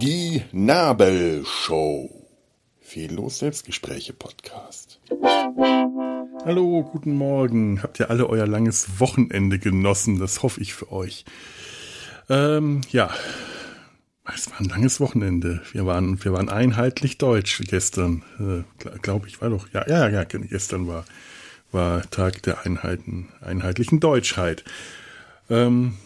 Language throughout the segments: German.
Die Nabelshow. Fehllos Selbstgespräche Podcast. Hallo, guten Morgen. Habt ihr alle euer langes Wochenende genossen? Das hoffe ich für euch. Ähm, ja, es war ein langes Wochenende. Wir waren, wir waren einheitlich deutsch gestern. Äh, Glaube ich, war doch. Ja, ja, ja, gestern war, war Tag der Einheiten, einheitlichen Deutschheit. Ähm,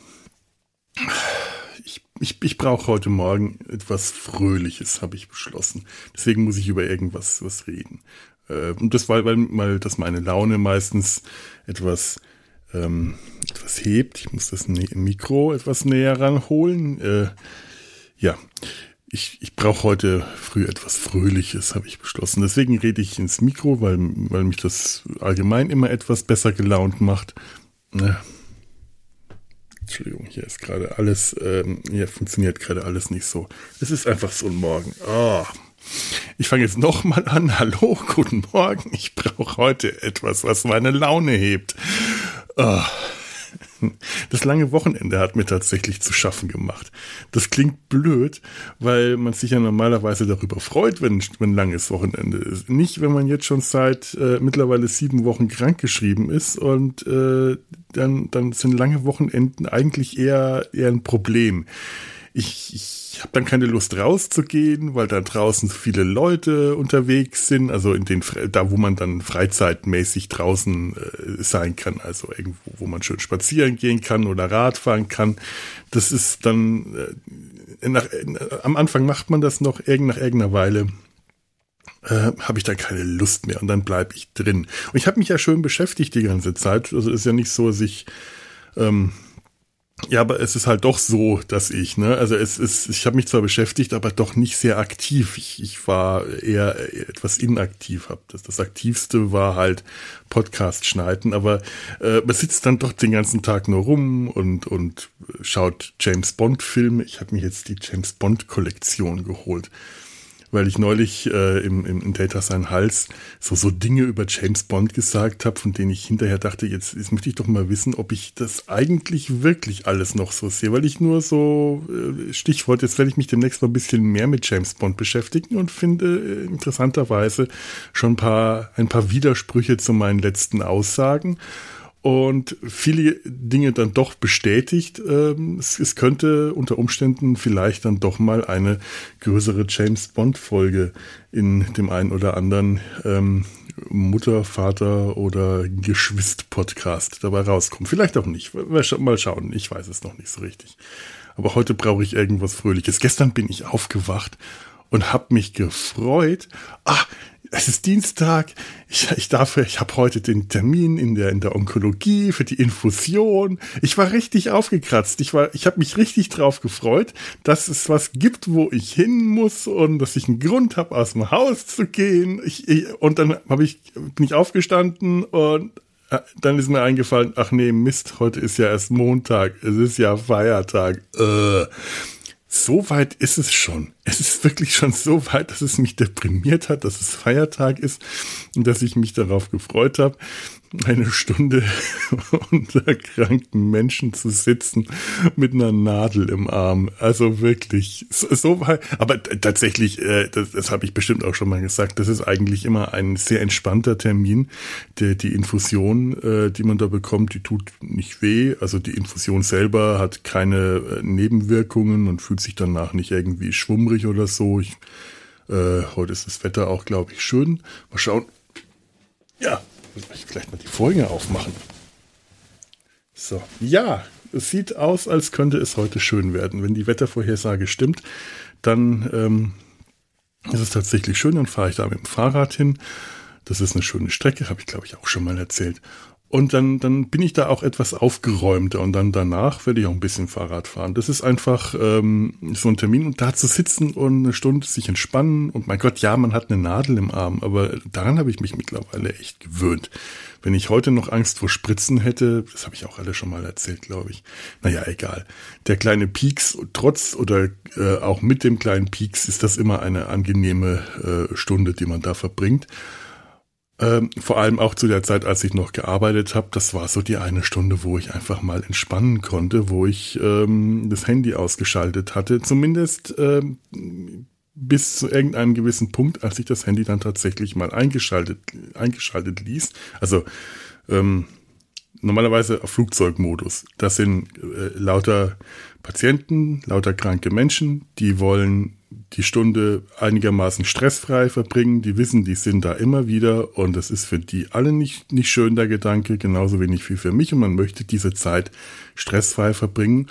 ich ich, ich brauche heute Morgen etwas Fröhliches, habe ich beschlossen. Deswegen muss ich über irgendwas was reden. Äh, und das war, weil, weil das meine Laune meistens etwas, ähm, etwas hebt. Ich muss das Mikro etwas näher ranholen. Äh, ja, ich, ich brauche heute früh etwas Fröhliches, habe ich beschlossen. Deswegen rede ich ins Mikro, weil, weil mich das allgemein immer etwas besser gelaunt macht. Ne? Entschuldigung, hier ist gerade alles, ähm, hier funktioniert gerade alles nicht so. Es ist einfach so ein Morgen. Oh. Ich fange jetzt nochmal an. Hallo, guten Morgen. Ich brauche heute etwas, was meine Laune hebt. Oh. Das lange Wochenende hat mir tatsächlich zu schaffen gemacht. Das klingt blöd, weil man sich ja normalerweise darüber freut, wenn, wenn langes Wochenende ist. Nicht, wenn man jetzt schon seit äh, mittlerweile sieben Wochen krankgeschrieben ist und äh, dann, dann sind lange Wochenenden eigentlich eher, eher ein Problem. Ich, ich habe dann keine Lust rauszugehen, weil da draußen so viele Leute unterwegs sind, also in den da wo man dann freizeitmäßig draußen äh, sein kann, also irgendwo, wo man schön spazieren gehen kann oder Radfahren kann. Das ist dann äh, nach, äh, am Anfang macht man das noch irgend nach irgendeiner Weile äh, habe ich dann keine Lust mehr und dann bleibe ich drin. Und ich habe mich ja schön beschäftigt die ganze Zeit. Also ist ja nicht so, dass ich ähm, ja, aber es ist halt doch so, dass ich, ne, also es ist, ich habe mich zwar beschäftigt, aber doch nicht sehr aktiv. Ich, ich war eher etwas inaktiv. Hab das, das aktivste war halt Podcast schneiden, aber äh, man sitzt dann doch den ganzen Tag nur rum und und schaut James Bond Filme. Ich habe mir jetzt die James Bond Kollektion geholt weil ich neulich äh, im, im, im Data Sein Hals so, so Dinge über James Bond gesagt habe, von denen ich hinterher dachte, jetzt, jetzt möchte ich doch mal wissen, ob ich das eigentlich wirklich alles noch so sehe, weil ich nur so, äh, Stichwort, jetzt werde ich mich demnächst mal ein bisschen mehr mit James Bond beschäftigen und finde äh, interessanterweise schon ein paar, ein paar Widersprüche zu meinen letzten Aussagen und viele Dinge dann doch bestätigt. Ähm, es, könnte unter Umständen vielleicht dann doch mal eine größere James Bond Folge in dem einen oder anderen ähm, Mutter, Vater oder Geschwister Podcast dabei rauskommen. Vielleicht auch nicht. Mal schauen. Ich weiß es noch nicht so richtig. Aber heute brauche ich irgendwas Fröhliches. Gestern bin ich aufgewacht und habe mich gefreut. Ah, es ist Dienstag, ich, ich darf, ich habe heute den Termin in der, in der Onkologie für die Infusion. Ich war richtig aufgekratzt. Ich war, ich habe mich richtig drauf gefreut, dass es was gibt, wo ich hin muss und dass ich einen Grund habe, aus dem Haus zu gehen. Ich, ich, und dann habe ich, bin ich aufgestanden und äh, dann ist mir eingefallen, ach nee, Mist, heute ist ja erst Montag, es ist ja Feiertag. Äh so weit ist es schon. Es ist wirklich schon so weit, dass es mich deprimiert hat, dass es Feiertag ist und dass ich mich darauf gefreut habe, eine Stunde unter kranken Menschen zu sitzen mit einer Nadel im Arm. Also wirklich, so, so aber tatsächlich, äh, das, das habe ich bestimmt auch schon mal gesagt, das ist eigentlich immer ein sehr entspannter Termin. Der, die Infusion, äh, die man da bekommt, die tut nicht weh. Also die Infusion selber hat keine äh, Nebenwirkungen und fühlt sich danach nicht irgendwie schwummrig oder so. Ich, äh, heute ist das Wetter auch, glaube ich, schön. Mal schauen. Ja, vielleicht mal die Folge aufmachen. So, ja, es sieht aus, als könnte es heute schön werden. Wenn die Wettervorhersage stimmt, dann ähm, ist es tatsächlich schön. Dann fahre ich da mit dem Fahrrad hin. Das ist eine schöne Strecke, habe ich glaube ich auch schon mal erzählt. Und dann, dann bin ich da auch etwas aufgeräumter und dann danach werde ich auch ein bisschen Fahrrad fahren. Das ist einfach ähm, so ein Termin und da zu sitzen und eine Stunde sich entspannen und mein Gott, ja, man hat eine Nadel im Arm, aber daran habe ich mich mittlerweile echt gewöhnt. Wenn ich heute noch Angst vor Spritzen hätte, das habe ich auch alle schon mal erzählt, glaube ich. Naja, egal. Der kleine Pieks, trotz oder äh, auch mit dem kleinen Pieks, ist das immer eine angenehme äh, Stunde, die man da verbringt. Ähm, vor allem auch zu der Zeit, als ich noch gearbeitet habe, das war so die eine Stunde, wo ich einfach mal entspannen konnte, wo ich ähm, das Handy ausgeschaltet hatte. Zumindest ähm, bis zu irgendeinem gewissen Punkt, als ich das Handy dann tatsächlich mal eingeschaltet, eingeschaltet ließ. Also ähm, normalerweise auf Flugzeugmodus. Das sind äh, lauter Patienten, lauter kranke Menschen, die wollen die Stunde einigermaßen stressfrei verbringen. Die wissen, die sind da immer wieder und das ist für die alle nicht, nicht schön, der Gedanke, genauso wenig wie für mich und man möchte diese Zeit stressfrei verbringen.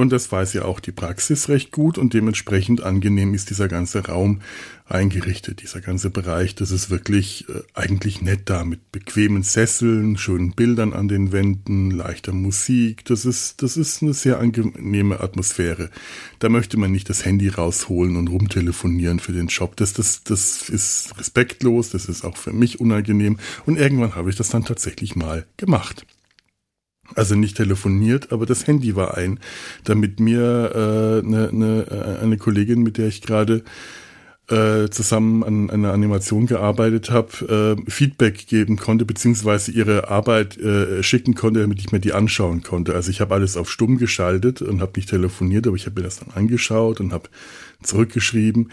Und das weiß ja auch die Praxis recht gut und dementsprechend angenehm ist dieser ganze Raum eingerichtet, dieser ganze Bereich. Das ist wirklich äh, eigentlich nett da mit bequemen Sesseln, schönen Bildern an den Wänden, leichter Musik. Das ist, das ist eine sehr angenehme Atmosphäre. Da möchte man nicht das Handy rausholen und rumtelefonieren für den Job. Das, das, das ist respektlos, das ist auch für mich unangenehm. Und irgendwann habe ich das dann tatsächlich mal gemacht. Also nicht telefoniert, aber das Handy war ein, damit mir äh, ne, ne, äh, eine Kollegin, mit der ich gerade äh, zusammen an einer Animation gearbeitet habe, äh, Feedback geben konnte, beziehungsweise ihre Arbeit äh, schicken konnte, damit ich mir die anschauen konnte. Also ich habe alles auf stumm geschaltet und habe nicht telefoniert, aber ich habe mir das dann angeschaut und habe zurückgeschrieben.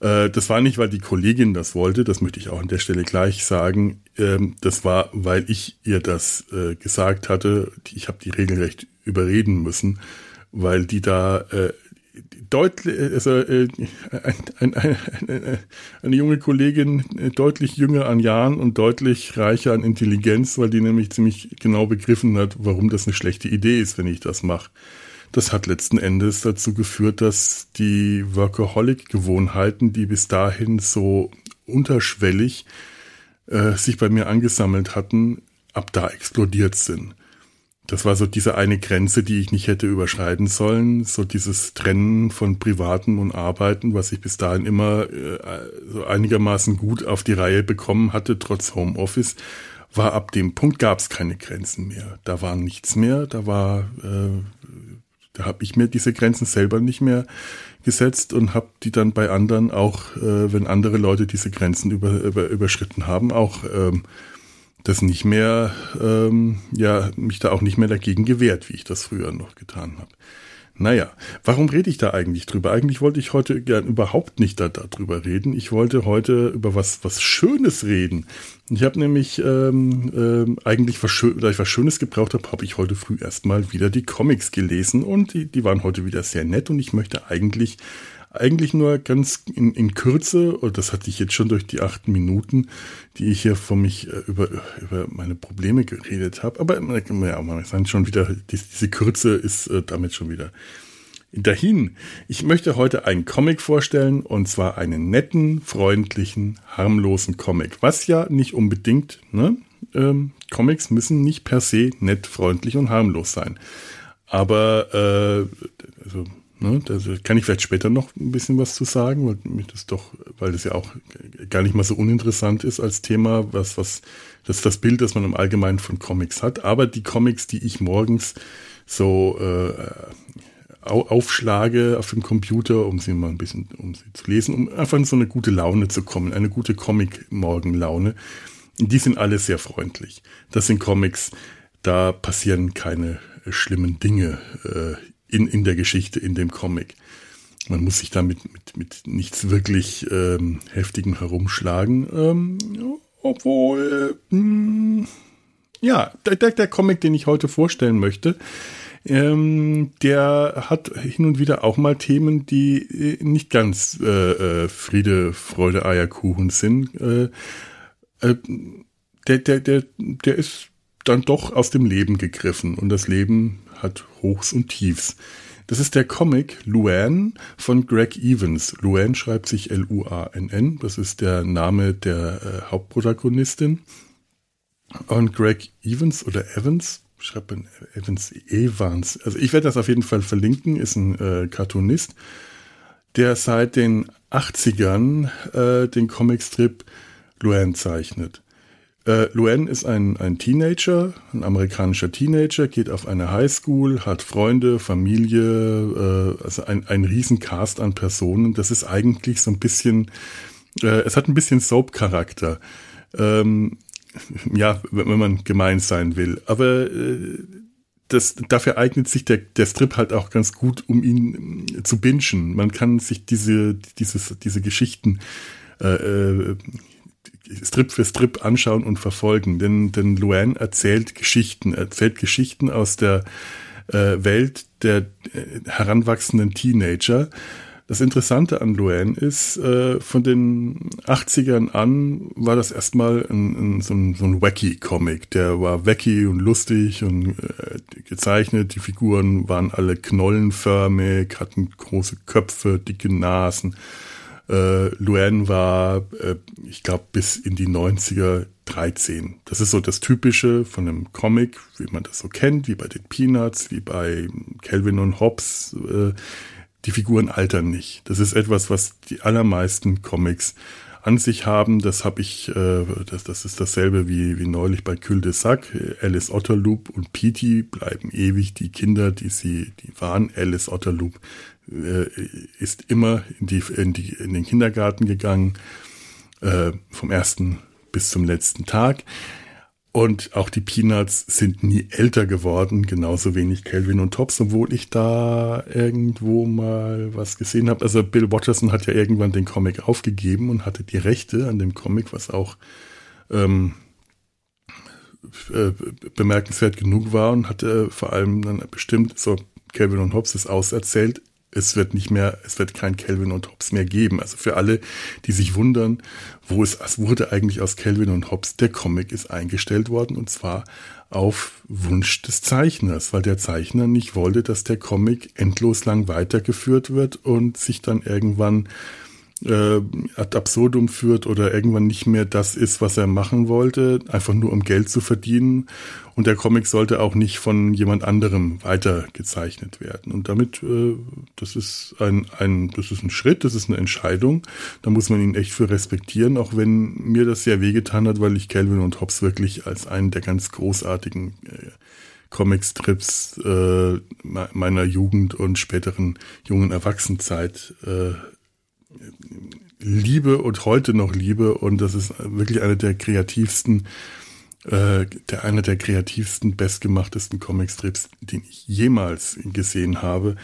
Äh, das war nicht, weil die Kollegin das wollte, das möchte ich auch an der Stelle gleich sagen. Ähm, das war, weil ich ihr das äh, gesagt hatte. Ich habe die regelrecht überreden müssen, weil die da äh, deutlich, also äh, ein, ein, ein, eine junge Kollegin, deutlich jünger an Jahren und deutlich reicher an Intelligenz, weil die nämlich ziemlich genau begriffen hat, warum das eine schlechte Idee ist, wenn ich das mache. Das hat letzten Endes dazu geführt, dass die Workaholic-Gewohnheiten, die bis dahin so unterschwellig äh, sich bei mir angesammelt hatten, ab da explodiert sind. Das war so diese eine Grenze, die ich nicht hätte überschreiten sollen. So dieses Trennen von Privaten und Arbeiten, was ich bis dahin immer äh, so einigermaßen gut auf die Reihe bekommen hatte, trotz Homeoffice, war ab dem Punkt gab es keine Grenzen mehr. Da war nichts mehr. Da war, äh, da habe ich mir diese Grenzen selber nicht mehr gesetzt und habe die dann bei anderen auch, äh, wenn andere Leute diese Grenzen über, über, überschritten haben, auch ähm, das nicht mehr, ähm, ja, mich da auch nicht mehr dagegen gewehrt, wie ich das früher noch getan habe. Naja, warum rede ich da eigentlich drüber? Eigentlich wollte ich heute gern überhaupt nicht da, darüber reden. Ich wollte heute über was, was Schönes reden. Ich habe nämlich ähm, ähm, eigentlich, was, schön, da ich was Schönes gebraucht habe, habe ich heute früh erstmal wieder die Comics gelesen und die, die waren heute wieder sehr nett und ich möchte eigentlich eigentlich nur ganz in, in Kürze, und das hatte ich jetzt schon durch die acht Minuten, die ich hier von mich äh, über, über meine Probleme geredet habe. Aber ja, man sagen schon wieder, diese Kürze ist äh, damit schon wieder dahin. Ich möchte heute einen Comic vorstellen und zwar einen netten, freundlichen, harmlosen Comic. Was ja nicht unbedingt, ne? Ähm, Comics müssen nicht per se nett, freundlich und harmlos sein. Aber äh, also Ne, da kann ich vielleicht später noch ein bisschen was zu sagen, weil mich das doch, weil das ja auch gar nicht mal so uninteressant ist als Thema, was, was, das ist das Bild, das man im Allgemeinen von Comics hat. Aber die Comics, die ich morgens so äh, aufschlage auf dem Computer, um sie mal ein bisschen, um sie zu lesen, um einfach in so eine gute Laune zu kommen, eine gute Comic-Morgenlaune. Die sind alle sehr freundlich. Das sind Comics, da passieren keine schlimmen Dinge äh, in, in der Geschichte, in dem Comic. Man muss sich damit mit, mit nichts wirklich ähm, heftigem herumschlagen. Ähm, obwohl, mh, hm, ja, der, der Comic, den ich heute vorstellen möchte, ähm, der hat hin und wieder auch mal Themen, die äh, nicht ganz äh, äh, Friede, Freude, Eierkuchen sind. Äh, äh, der, der, der, der ist dann doch aus dem Leben gegriffen und das Leben hat Hochs und Tiefs. Das ist der Comic Luann von Greg Evans. Luann schreibt sich L-U-A-N-N. Das ist der Name der äh, Hauptprotagonistin. Und Greg Evans oder Evans, schreibt man Evans, Evans. Also ich werde das auf jeden Fall verlinken, ist ein äh, Cartoonist, der seit den 80ern äh, den Comicstrip Luann zeichnet. Äh, Luen ist ein, ein Teenager, ein amerikanischer Teenager, geht auf eine Highschool, hat Freunde, Familie, äh, also ein, ein Riesencast an Personen. Das ist eigentlich so ein bisschen, äh, es hat ein bisschen Soap-Charakter. Ähm, ja, wenn man gemein sein will. Aber äh, das, dafür eignet sich der, der Strip halt auch ganz gut, um ihn äh, zu bingen. Man kann sich diese, dieses, diese Geschichten äh, äh, Strip für Strip anschauen und verfolgen. Denn, denn Luan erzählt Geschichten, erzählt Geschichten aus der äh, Welt der äh, heranwachsenden Teenager das Interessante an Luan ist, äh, von den 80ern an war das erstmal ein, ein, so ein, so ein Wacky-Comic. Der war wacky und lustig und äh, gezeichnet. Die Figuren waren alle knollenförmig, hatten große Köpfe, dicke Nasen. Äh, Luan war, äh, ich glaube, bis in die 90er 13. Das ist so das Typische von einem Comic, wie man das so kennt, wie bei den Peanuts, wie bei Calvin und Hobbes. Äh, die Figuren altern nicht. Das ist etwas, was die allermeisten Comics an sich haben. Das habe ich, äh, das, das ist dasselbe wie, wie neulich bei Cul de Sac. Alice Otterloop und Petey bleiben ewig die Kinder, die sie, die waren. Alice Otterloop ist immer in, die, in, die, in den Kindergarten gegangen, äh, vom ersten bis zum letzten Tag. Und auch die Peanuts sind nie älter geworden, genauso wenig Calvin und Tops, obwohl ich da irgendwo mal was gesehen habe. Also Bill Watterson hat ja irgendwann den Comic aufgegeben und hatte die Rechte an dem Comic, was auch ähm, äh, bemerkenswert genug war und hatte vor allem dann bestimmt so Calvin und Hobbes ist auserzählt es wird nicht mehr, es wird kein Kelvin und Hobbes mehr geben. Also für alle, die sich wundern, wo es, es wurde eigentlich aus Kelvin und Hobbes, der Comic ist eingestellt worden und zwar auf Wunsch des Zeichners, weil der Zeichner nicht wollte, dass der Comic endlos lang weitergeführt wird und sich dann irgendwann äh, ad absurdum führt oder irgendwann nicht mehr das ist, was er machen wollte, einfach nur um Geld zu verdienen. Und der Comic sollte auch nicht von jemand anderem weitergezeichnet werden. Und damit, äh, das ist ein, ein, das ist ein Schritt, das ist eine Entscheidung. Da muss man ihn echt für respektieren, auch wenn mir das sehr wehgetan hat, weil ich Calvin und Hobbes wirklich als einen der ganz großartigen äh, Comicstrips äh, meiner Jugend und späteren jungen Erwachsenenzeit äh, liebe und heute noch liebe und das ist wirklich einer der kreativsten, äh, der einer der kreativsten, bestgemachtesten Comicstrips, den ich jemals gesehen habe.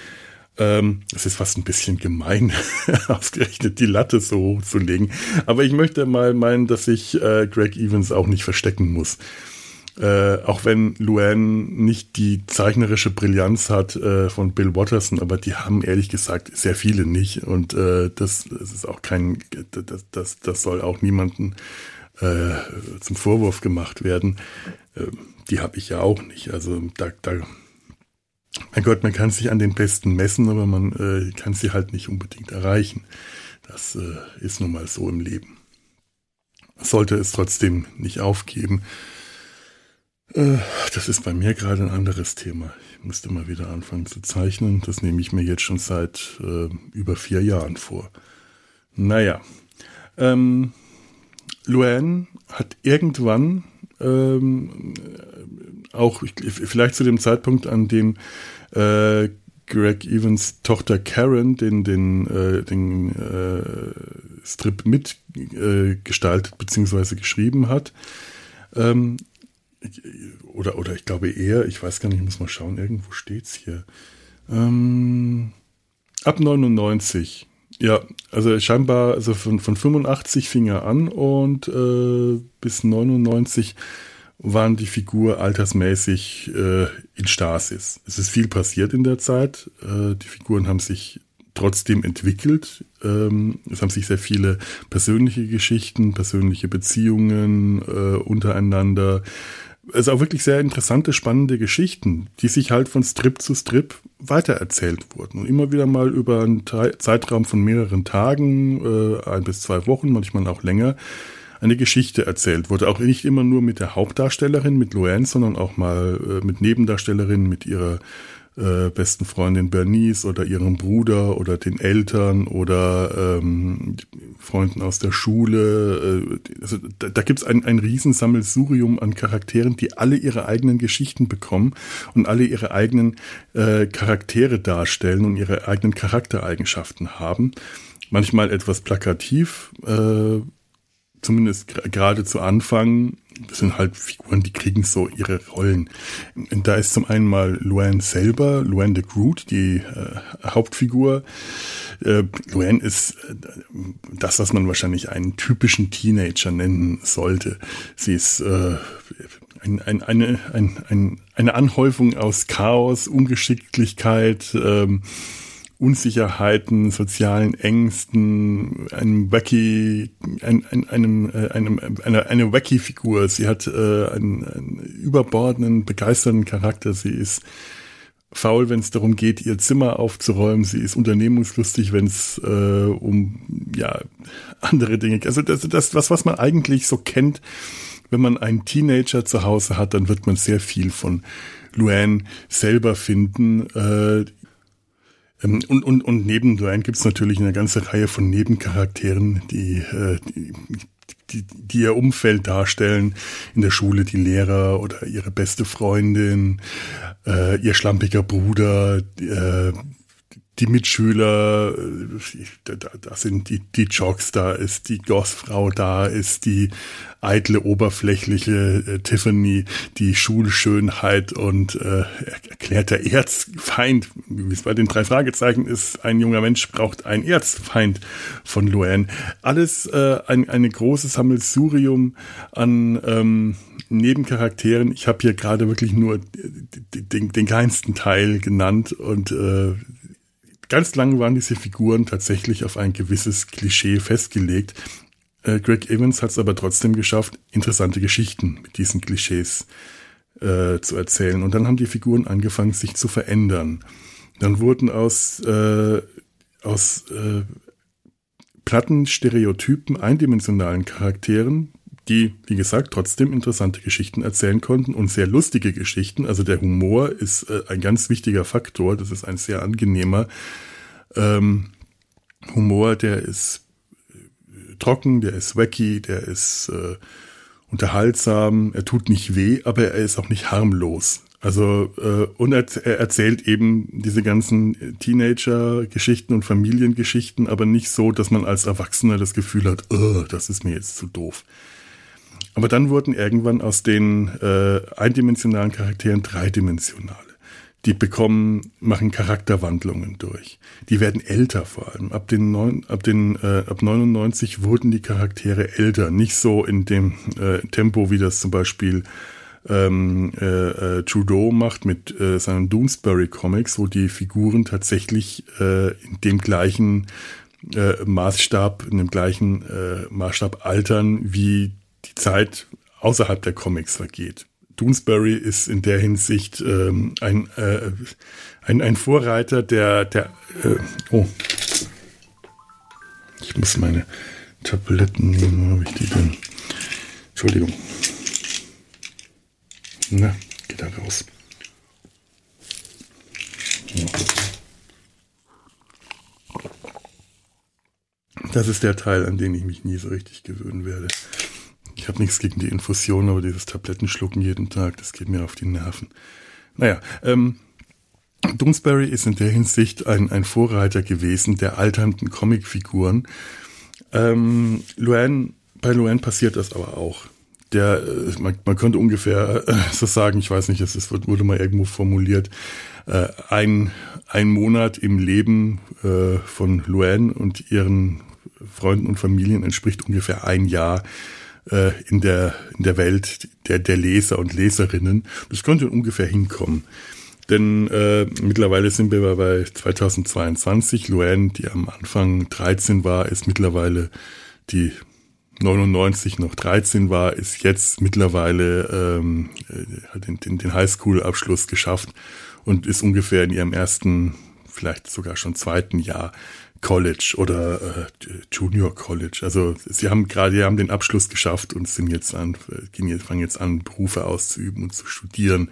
Ähm, es ist fast ein bisschen gemein, ausgerechnet die Latte so hoch zu legen. Aber ich möchte mal meinen, dass ich äh, Greg Evans auch nicht verstecken muss. Äh, auch wenn Luan nicht die zeichnerische Brillanz hat äh, von Bill Watterson, aber die haben ehrlich gesagt sehr viele nicht. Und äh, das, das ist auch kein, das, das, das soll auch niemanden äh, zum Vorwurf gemacht werden. Äh, die habe ich ja auch nicht. Also da, da, mein Gott, man kann sich an den Besten messen, aber man kann sie halt nicht unbedingt erreichen. Das ist nun mal so im Leben. Sollte es trotzdem nicht aufgeben. Äh, das ist bei mir gerade ein anderes Thema. Ich müsste mal wieder anfangen zu zeichnen. Das nehme ich mir jetzt schon seit äh, über vier Jahren vor. Naja. Ähm, Luan hat irgendwann ähm, auch, vielleicht zu dem Zeitpunkt, an dem äh, Greg Evans Tochter Karen den, den, äh, den äh, Strip mitgestaltet äh, bzw. geschrieben hat, ähm, oder, oder ich glaube eher, ich weiß gar nicht, ich muss mal schauen, irgendwo steht es hier. Ähm, ab 99. Ja, also scheinbar, also von, von 85 fing er an und äh, bis 99 waren die Figur altersmäßig äh, in Stasis. Es ist viel passiert in der Zeit. Äh, die Figuren haben sich trotzdem entwickelt. Ähm, es haben sich sehr viele persönliche Geschichten, persönliche Beziehungen äh, untereinander es auch wirklich sehr interessante, spannende Geschichten, die sich halt von Strip zu Strip weitererzählt wurden. Und immer wieder mal über einen Zeitraum von mehreren Tagen, äh, ein bis zwei Wochen, manchmal auch länger, eine Geschichte erzählt wurde. Auch nicht immer nur mit der Hauptdarstellerin, mit Luann, sondern auch mal äh, mit Nebendarstellerinnen, mit ihrer äh, besten Freundin Bernice oder ihrem Bruder oder den Eltern oder ähm, Freunden aus der Schule. Äh, also da, da gibt es ein, ein Riesensammelsurium an Charakteren, die alle ihre eigenen Geschichten bekommen und alle ihre eigenen äh, Charaktere darstellen und ihre eigenen Charaktereigenschaften haben. Manchmal etwas plakativ, äh, zumindest gerade zu Anfang, das sind halt Figuren, die kriegen so ihre Rollen. Da ist zum einen mal Luann selber, Luann de Groot, die äh, Hauptfigur. Äh, Luann ist äh, das, was man wahrscheinlich einen typischen Teenager nennen sollte. Sie ist äh, ein, ein, eine, ein, ein, eine Anhäufung aus Chaos, Ungeschicklichkeit, ähm, Unsicherheiten, sozialen Ängsten, einem wacky, ein, ein, einem, äh, einem, eine, eine wacky Figur. Sie hat äh, einen, einen überbordenden, begeisternden Charakter. Sie ist faul, wenn es darum geht, ihr Zimmer aufzuräumen. Sie ist unternehmungslustig, wenn es äh, um ja andere Dinge geht. Also das, das was, was man eigentlich so kennt, wenn man einen Teenager zu Hause hat, dann wird man sehr viel von Luann selber finden. Äh, und, und, und neben Duane gibt es natürlich eine ganze Reihe von Nebencharakteren, die, äh, die, die, die ihr Umfeld darstellen. In der Schule die Lehrer oder ihre beste Freundin, äh, ihr schlampiger Bruder, äh, die Mitschüler, äh, da, da sind die, die Jocks, da ist die Gossfrau, da ist die eitle, oberflächliche äh, Tiffany, die Schulschönheit und äh, erklärter Erzfeind, wie es bei den drei Fragezeichen ist, ein junger Mensch braucht einen Erzfeind von Luann. Alles äh, ein, eine große Sammelsurium an ähm, Nebencharakteren. Ich habe hier gerade wirklich nur den, den kleinsten Teil genannt und äh, Ganz lange waren diese Figuren tatsächlich auf ein gewisses Klischee festgelegt. Äh, Greg Evans hat es aber trotzdem geschafft, interessante Geschichten mit diesen Klischees äh, zu erzählen. Und dann haben die Figuren angefangen, sich zu verändern. Dann wurden aus, äh, aus äh, platten Stereotypen eindimensionalen Charakteren die, wie gesagt, trotzdem interessante Geschichten erzählen konnten und sehr lustige Geschichten. Also der Humor ist äh, ein ganz wichtiger Faktor. Das ist ein sehr angenehmer ähm, Humor, der ist äh, trocken, der ist wacky, der ist äh, unterhaltsam, er tut nicht weh, aber er ist auch nicht harmlos. Also äh, und er, er erzählt eben diese ganzen Teenager-Geschichten und Familiengeschichten, aber nicht so, dass man als Erwachsener das Gefühl hat, oh, das ist mir jetzt zu doof. Aber dann wurden irgendwann aus den äh, eindimensionalen Charakteren dreidimensionale. Die bekommen, machen Charakterwandlungen durch. Die werden älter vor allem. Ab den neun, ab den äh, ab 99 wurden die Charaktere älter, nicht so in dem äh, Tempo, wie das zum Beispiel ähm, äh, äh, Trudeau macht mit äh, seinen Doonesbury Comics, wo die Figuren tatsächlich äh, in dem gleichen äh, Maßstab, in dem gleichen äh, Maßstab altern wie Zeit außerhalb der Comics vergeht. Doonesbury ist in der Hinsicht ähm, ein, äh, ein, ein Vorreiter der, der äh, oh, ich muss meine Tabletten nehmen, wo habe ich die denn? Entschuldigung. Na, geht da raus. Das ist der Teil, an den ich mich nie so richtig gewöhnen werde. Ich habe nichts gegen die Infusion, aber dieses Tablettenschlucken jeden Tag, das geht mir auf die Nerven. Naja, ähm, Doonesbury ist in der Hinsicht ein, ein Vorreiter gewesen der alternden Comicfiguren. Ähm, Luan, bei Luan passiert das aber auch. Der, äh, man, man könnte ungefähr äh, so sagen, ich weiß nicht, es ist, wurde mal irgendwo formuliert, äh, ein, ein Monat im Leben äh, von Luan und ihren Freunden und Familien entspricht ungefähr ein Jahr äh, in, der, in der Welt der, der Leser und Leserinnen. Das könnte ungefähr hinkommen. Denn äh, mittlerweile sind wir bei 2022. Luann, die am Anfang 13 war, ist mittlerweile die 99 noch 13 war, ist jetzt mittlerweile ähm, äh, hat den, den, den Highschool-Abschluss geschafft und ist ungefähr in ihrem ersten, vielleicht sogar schon zweiten Jahr College oder äh, Junior College. Also sie haben gerade, haben den Abschluss geschafft und sind jetzt an, gehen jetzt, fangen jetzt an, Berufe auszuüben und zu studieren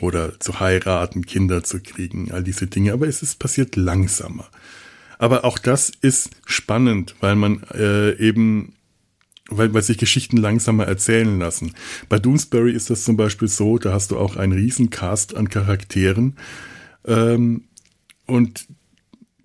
oder zu heiraten, Kinder zu kriegen, all diese Dinge. Aber es ist passiert langsamer. Aber auch das ist spannend, weil man äh, eben weil, weil sich Geschichten langsamer erzählen lassen. Bei Doonesbury ist das zum Beispiel so, da hast du auch einen Riesencast an Charakteren ähm, und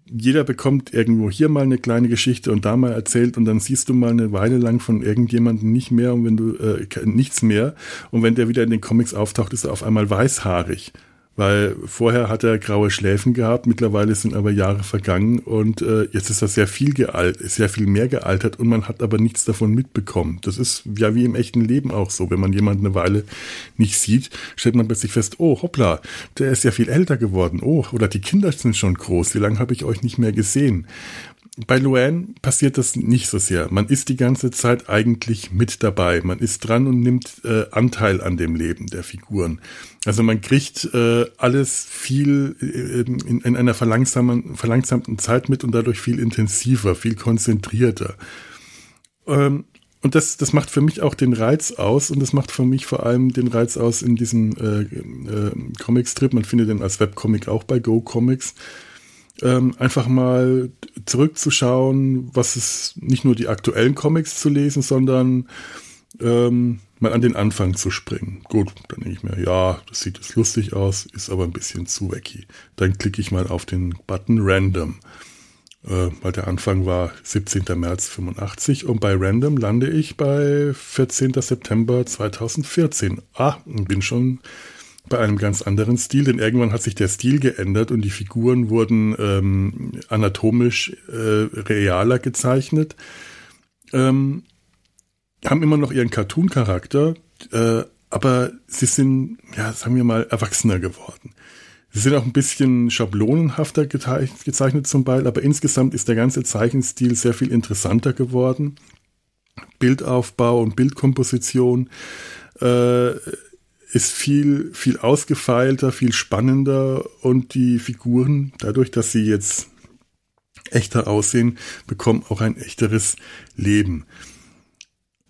jeder bekommt irgendwo hier mal eine kleine Geschichte und da mal erzählt und dann siehst du mal eine Weile lang von irgendjemandem nicht mehr und wenn du äh, nichts mehr. Und wenn der wieder in den Comics auftaucht, ist er auf einmal weißhaarig weil vorher hat er graue Schläfen gehabt, mittlerweile sind aber Jahre vergangen und äh, jetzt ist er sehr viel gealtert, sehr viel mehr gealtert und man hat aber nichts davon mitbekommen. Das ist ja wie im echten Leben auch so. Wenn man jemanden eine Weile nicht sieht, stellt man plötzlich fest, oh hoppla, der ist ja viel älter geworden. Oh, oder die Kinder sind schon groß. Wie lange habe ich euch nicht mehr gesehen? bei Luann passiert das nicht so sehr. Man ist die ganze Zeit eigentlich mit dabei. Man ist dran und nimmt äh, Anteil an dem Leben der Figuren. Also man kriegt äh, alles viel äh, in, in einer verlangsamen, verlangsamten Zeit mit und dadurch viel intensiver, viel konzentrierter. Ähm, und das, das macht für mich auch den Reiz aus und das macht für mich vor allem den Reiz aus in diesem äh, äh, Comicstrip. Man findet den als Webcomic auch bei Go Comics ähm, einfach mal zurückzuschauen, was es nicht nur die aktuellen Comics zu lesen, sondern ähm, mal an den Anfang zu springen. Gut, dann denke ich mir, ja, das sieht jetzt lustig aus, ist aber ein bisschen zu wacky. Dann klicke ich mal auf den Button Random, äh, weil der Anfang war 17. März 85 und bei Random lande ich bei 14. September 2014. Ah, bin schon bei einem ganz anderen Stil, denn irgendwann hat sich der Stil geändert und die Figuren wurden ähm, anatomisch äh, realer gezeichnet, ähm, haben immer noch ihren Cartoon-Charakter, äh, aber sie sind, ja, sagen wir mal, erwachsener geworden. Sie sind auch ein bisschen schablonenhafter gezeichnet zum Teil, aber insgesamt ist der ganze Zeichenstil sehr viel interessanter geworden. Bildaufbau und Bildkomposition äh, ist viel, viel ausgefeilter, viel spannender und die Figuren, dadurch, dass sie jetzt echter aussehen, bekommen auch ein echteres Leben.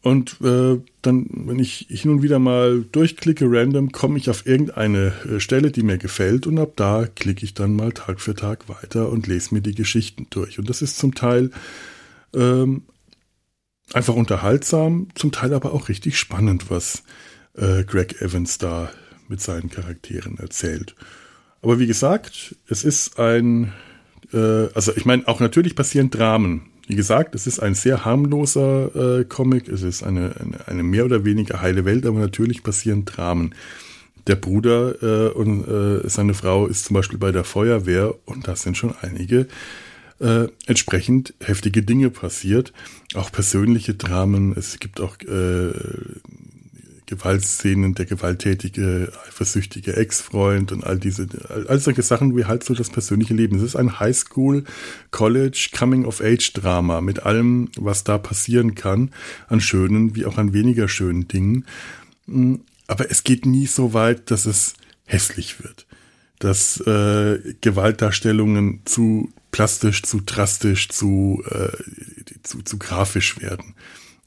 Und äh, dann, wenn ich hin und wieder mal durchklicke random, komme ich auf irgendeine äh, Stelle, die mir gefällt und ab da klicke ich dann mal Tag für Tag weiter und lese mir die Geschichten durch. Und das ist zum Teil ähm, einfach unterhaltsam, zum Teil aber auch richtig spannend, was äh, Greg Evans da mit seinen Charakteren erzählt. Aber wie gesagt, es ist ein, äh, also ich meine, auch natürlich passieren Dramen. Wie gesagt, es ist ein sehr harmloser äh, Comic, es ist eine, eine, eine, mehr oder weniger heile Welt, aber natürlich passieren Dramen. Der Bruder äh, und äh, seine Frau ist zum Beispiel bei der Feuerwehr und da sind schon einige äh, entsprechend heftige Dinge passiert. Auch persönliche Dramen. Es gibt auch äh, Gewaltszenen, der gewalttätige, eifersüchtige Ex-Freund und all diese, all solche Sachen wie halt so das persönliche Leben. Es ist ein Highschool, College, Coming-of-Age-Drama mit allem, was da passieren kann, an schönen wie auch an weniger schönen Dingen. Mm, aber es geht nie so weit, dass es hässlich wird. Dass äh, Gewaltdarstellungen zu plastisch, zu drastisch, zu, äh, zu, zu grafisch werden.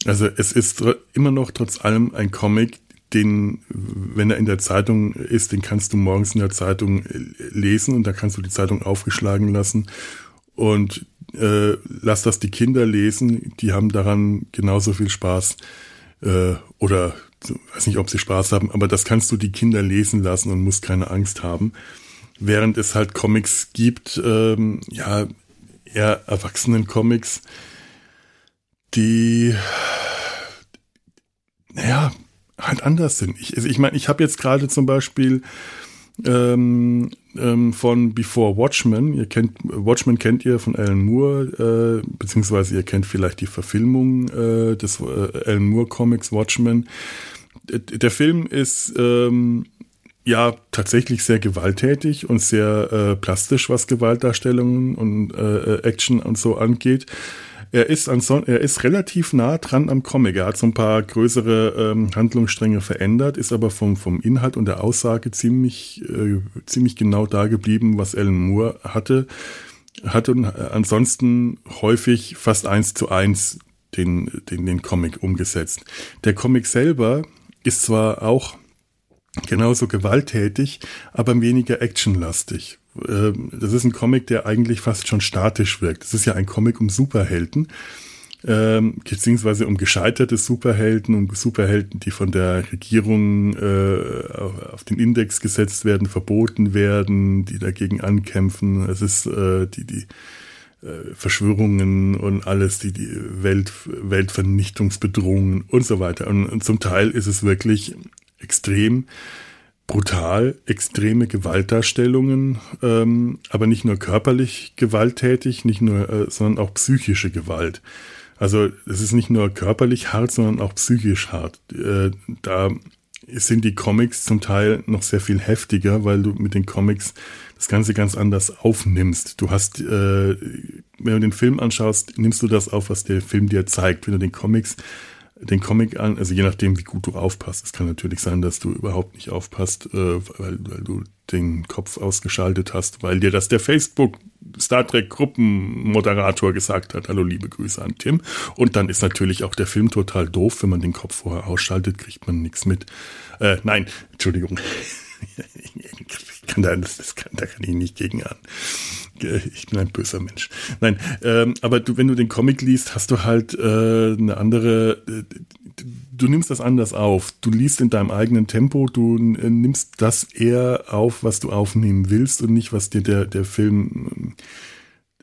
Also es ist immer noch trotz allem ein Comic, den, wenn er in der Zeitung ist, den kannst du morgens in der Zeitung äh, lesen und da kannst du die Zeitung aufgeschlagen lassen und äh, lass das die Kinder lesen, die haben daran genauso viel Spaß äh, oder weiß nicht, ob sie Spaß haben, aber das kannst du die Kinder lesen lassen und musst keine Angst haben. Während es halt Comics gibt, ähm, ja, eher Erwachsenen-Comics, die, naja, halt anders sind. Ich, also ich meine, ich habe jetzt gerade zum Beispiel ähm, ähm, von Before Watchmen, ihr kennt, Watchmen kennt ihr von Alan Moore, äh, beziehungsweise ihr kennt vielleicht die Verfilmung äh, des äh, Alan Moore Comics Watchmen. Der Film ist ähm, ja tatsächlich sehr gewalttätig und sehr äh, plastisch, was Gewaltdarstellungen und äh, Action und so angeht. Er ist, er ist relativ nah dran am Comic. Er hat so ein paar größere ähm, Handlungsstränge verändert, ist aber vom, vom Inhalt und der Aussage ziemlich, äh, ziemlich genau da geblieben, was Alan Moore hatte. Hat und äh, ansonsten häufig fast eins zu eins den, den, den Comic umgesetzt. Der Comic selber ist zwar auch genauso gewalttätig, aber weniger actionlastig. Ähm, das ist ein Comic, der eigentlich fast schon statisch wirkt. Das ist ja ein Comic um Superhelden. ähm, beziehungsweise um gescheiterte Superhelden, um Superhelden, die von der Regierung äh, auf den Index gesetzt werden, verboten werden, die dagegen ankämpfen. Es ist äh, die, die äh, Verschwörungen und alles, die, die Welt, Weltvernichtungsbedrohungen und so weiter. Und, und zum Teil ist es wirklich extrem brutal, extreme Gewaltdarstellungen, ähm, aber nicht nur körperlich gewalttätig, nicht nur, äh, sondern auch psychische Gewalt. Also es ist nicht nur körperlich hart, sondern auch psychisch hart. Äh, da sind die Comics zum Teil noch sehr viel heftiger, weil du mit den Comics das Ganze ganz anders aufnimmst. Du hast, äh, wenn du den Film anschaust, nimmst du das auf, was der Film dir zeigt. Wenn du den Comics den Comic an, also je nachdem, wie gut du aufpasst. Es kann natürlich sein, dass du überhaupt nicht aufpasst, äh, weil, weil du den Kopf ausgeschaltet hast, weil dir das der Facebook Star Trek Gruppenmoderator gesagt hat. Hallo, liebe Grüße an Tim. Und dann ist natürlich auch der Film total doof. Wenn man den Kopf vorher ausschaltet, kriegt man nichts mit. Äh, nein, Entschuldigung. kann da, das, das kann, da kann ich nicht gegen an. Ich bin ein böser Mensch. Nein, ähm, aber du, wenn du den Comic liest, hast du halt äh, eine andere. Äh, du nimmst das anders auf. Du liest in deinem eigenen Tempo. Du äh, nimmst das eher auf, was du aufnehmen willst und nicht, was dir der der Film äh,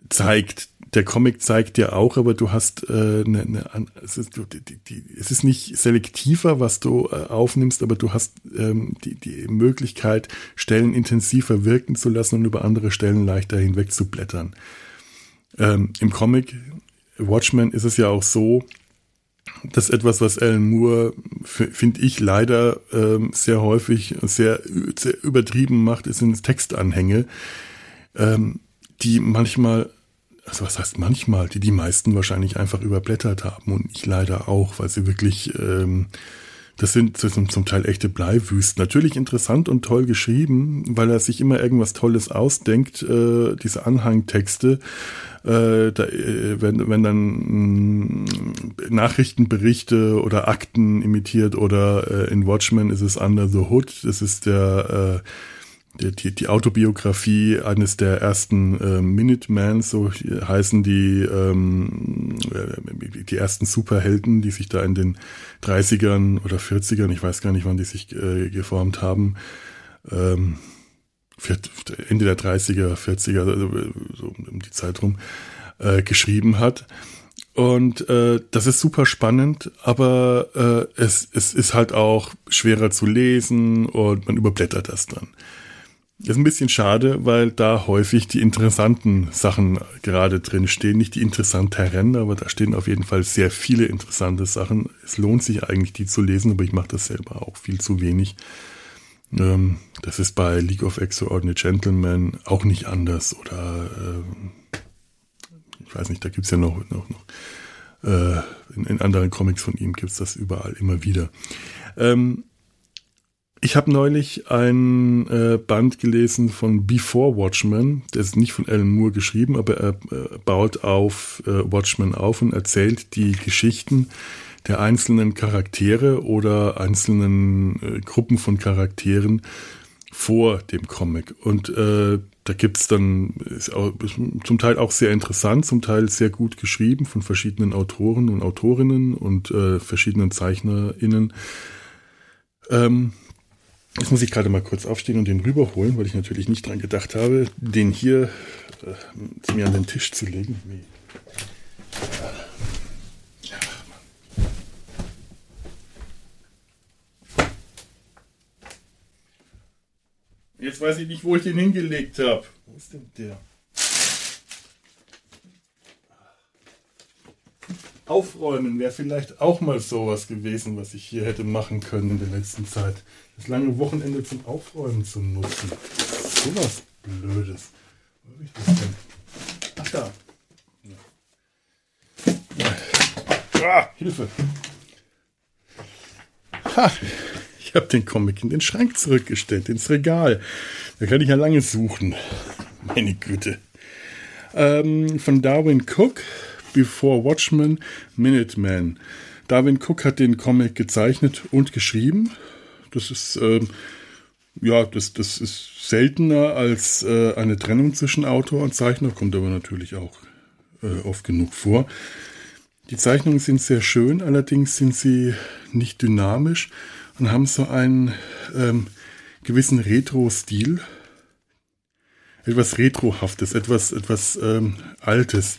zeigt der Comic zeigt dir auch, aber du hast äh, eine, eine es, ist, es ist nicht selektiver, was du äh, aufnimmst, aber du hast ähm, die, die Möglichkeit, Stellen intensiver wirken zu lassen und über andere Stellen leichter hinweg zu blättern. Ähm, Im Comic Watchmen ist es ja auch so, dass etwas, was Alan Moore, finde ich, leider ähm, sehr häufig sehr, sehr übertrieben macht, ist sind Textanhänge, ähm, die manchmal also was heißt manchmal, die die meisten wahrscheinlich einfach überblättert haben und ich leider auch, weil sie wirklich, ähm, das sind, das sind zum Teil echte Bleiwüsten. Natürlich interessant und toll geschrieben, weil er sich immer irgendwas Tolles ausdenkt, äh, diese Anhangtexte. Äh, da, äh, wenn, wenn dann mm, Nachrichtenberichte oder Akten imitiert oder äh, in Watchmen ist es Under the Hood, das ist der äh, die, die Autobiografie eines der ersten äh, Minutemen, so heißen die, ähm, äh, die ersten Superhelden, die sich da in den 30ern oder 40ern, ich weiß gar nicht, wann die sich äh, geformt haben, ähm, Ende der 30er, 40er, also so um die Zeit rum, äh, geschrieben hat. Und äh, das ist super spannend, aber äh, es, es ist halt auch schwerer zu lesen und man überblättert das dann. Das ist ein bisschen schade, weil da häufig die interessanten Sachen gerade drin stehen. Nicht die interessanteren, aber da stehen auf jeden Fall sehr viele interessante Sachen. Es lohnt sich eigentlich, die zu lesen, aber ich mache das selber auch viel zu wenig. Ähm, das ist bei League of Extraordinary Gentlemen auch nicht anders. Oder äh, ich weiß nicht, da gibt's ja noch, noch, noch äh, in, anderen Comics von ihm gibt's das überall immer wieder. Ähm, ich habe neulich ein äh, Band gelesen von Before Watchmen. Der ist nicht von Alan Moore geschrieben, aber er äh, baut auf äh, Watchmen auf und erzählt die Geschichten der einzelnen Charaktere oder einzelnen äh, Gruppen von Charakteren vor dem Comic. Und äh, da gibt's dann ist auch, ist zum Teil auch sehr interessant, zum Teil sehr gut geschrieben von verschiedenen Autoren und Autorinnen und äh, verschiedenen ZeichnerInnen. Ähm, Jetzt muss ich gerade mal kurz aufstehen und den rüberholen, weil ich natürlich nicht dran gedacht habe, den hier äh, mir an den Tisch zu legen. Ja, Jetzt weiß ich nicht, wo ich den hingelegt habe. Wo ist denn der? Aufräumen wäre vielleicht auch mal sowas gewesen, was ich hier hätte machen können in der letzten Zeit. Das lange Wochenende zum Aufräumen zu nutzen. Sowas Blödes. Wo habe ich das denn? Ach da. Ah, Hilfe. Ha, ich habe den Comic in den Schrank zurückgestellt, ins Regal. Da kann ich ja lange suchen. Meine Güte. Ähm, von Darwin Cook Before Watchmen, Minuteman. Darwin Cook hat den Comic gezeichnet und geschrieben. Das ist, äh, ja, das, das ist seltener als äh, eine Trennung zwischen Autor und Zeichner, kommt aber natürlich auch äh, oft genug vor. Die Zeichnungen sind sehr schön, allerdings sind sie nicht dynamisch und haben so einen ähm, gewissen Retro-Stil. Etwas Retrohaftes, etwas, etwas ähm, Altes.